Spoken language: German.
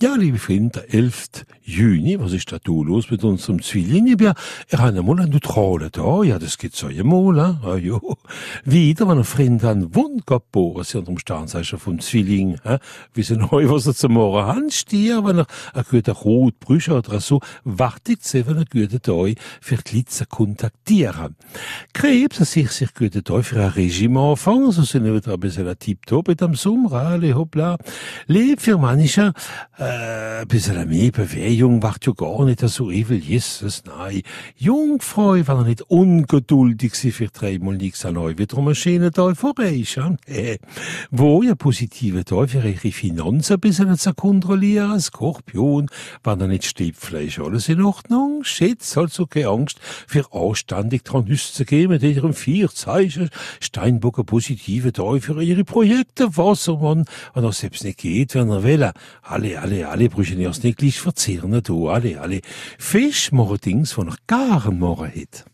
Ja, liebe Freunde, der 11. Juni, was ist da los mit unserem Zwilling? Ich bin, er hat einmal einen neutralen da, ja, das geht so einmal, ah, ja. Wieder, wenn ein Freund an Wund geboren ist, unter dem Sternzeichen vom Zwilling, hein? Wissen euch, was er zum Morgen anstier, wenn er ein guter Rotbrüche oder so, wartet sie, wenn er guten Tag für die Leute zu kontaktieren. Krebs, er sich sich guten Tag für ein Regime anfangen, so sind wir wieder ein bisschen tiptop mit dem Sommer, alle hoppla. Leb für manche, äh, äh, ein bisschen mehr Bewegung macht ja gar nicht so evil, Jesus, nein. Jungfrau, wenn er nicht ungeduldig sie für dreimal nichts an euch, wieder um einen schönen Tag vorbei ist, ja? Äh, wo ja positive für ihre Finanzen ein bisschen zu kontrollieren, Skorpion, wenn er nicht Stiebfleisch, alles in Ordnung, Schätz, also keine Angst, für anständig dran zu gehen mit ihrem vier Zeichen, Steinbock positive für ihre Projekte, Wassermann, wenn er selbst nicht geht, wenn er will, alle, alle, alle brüchen erst nicht gleich verzehren, du, alle, alle. Fisch machen Dings, wo noch gar morgen hat.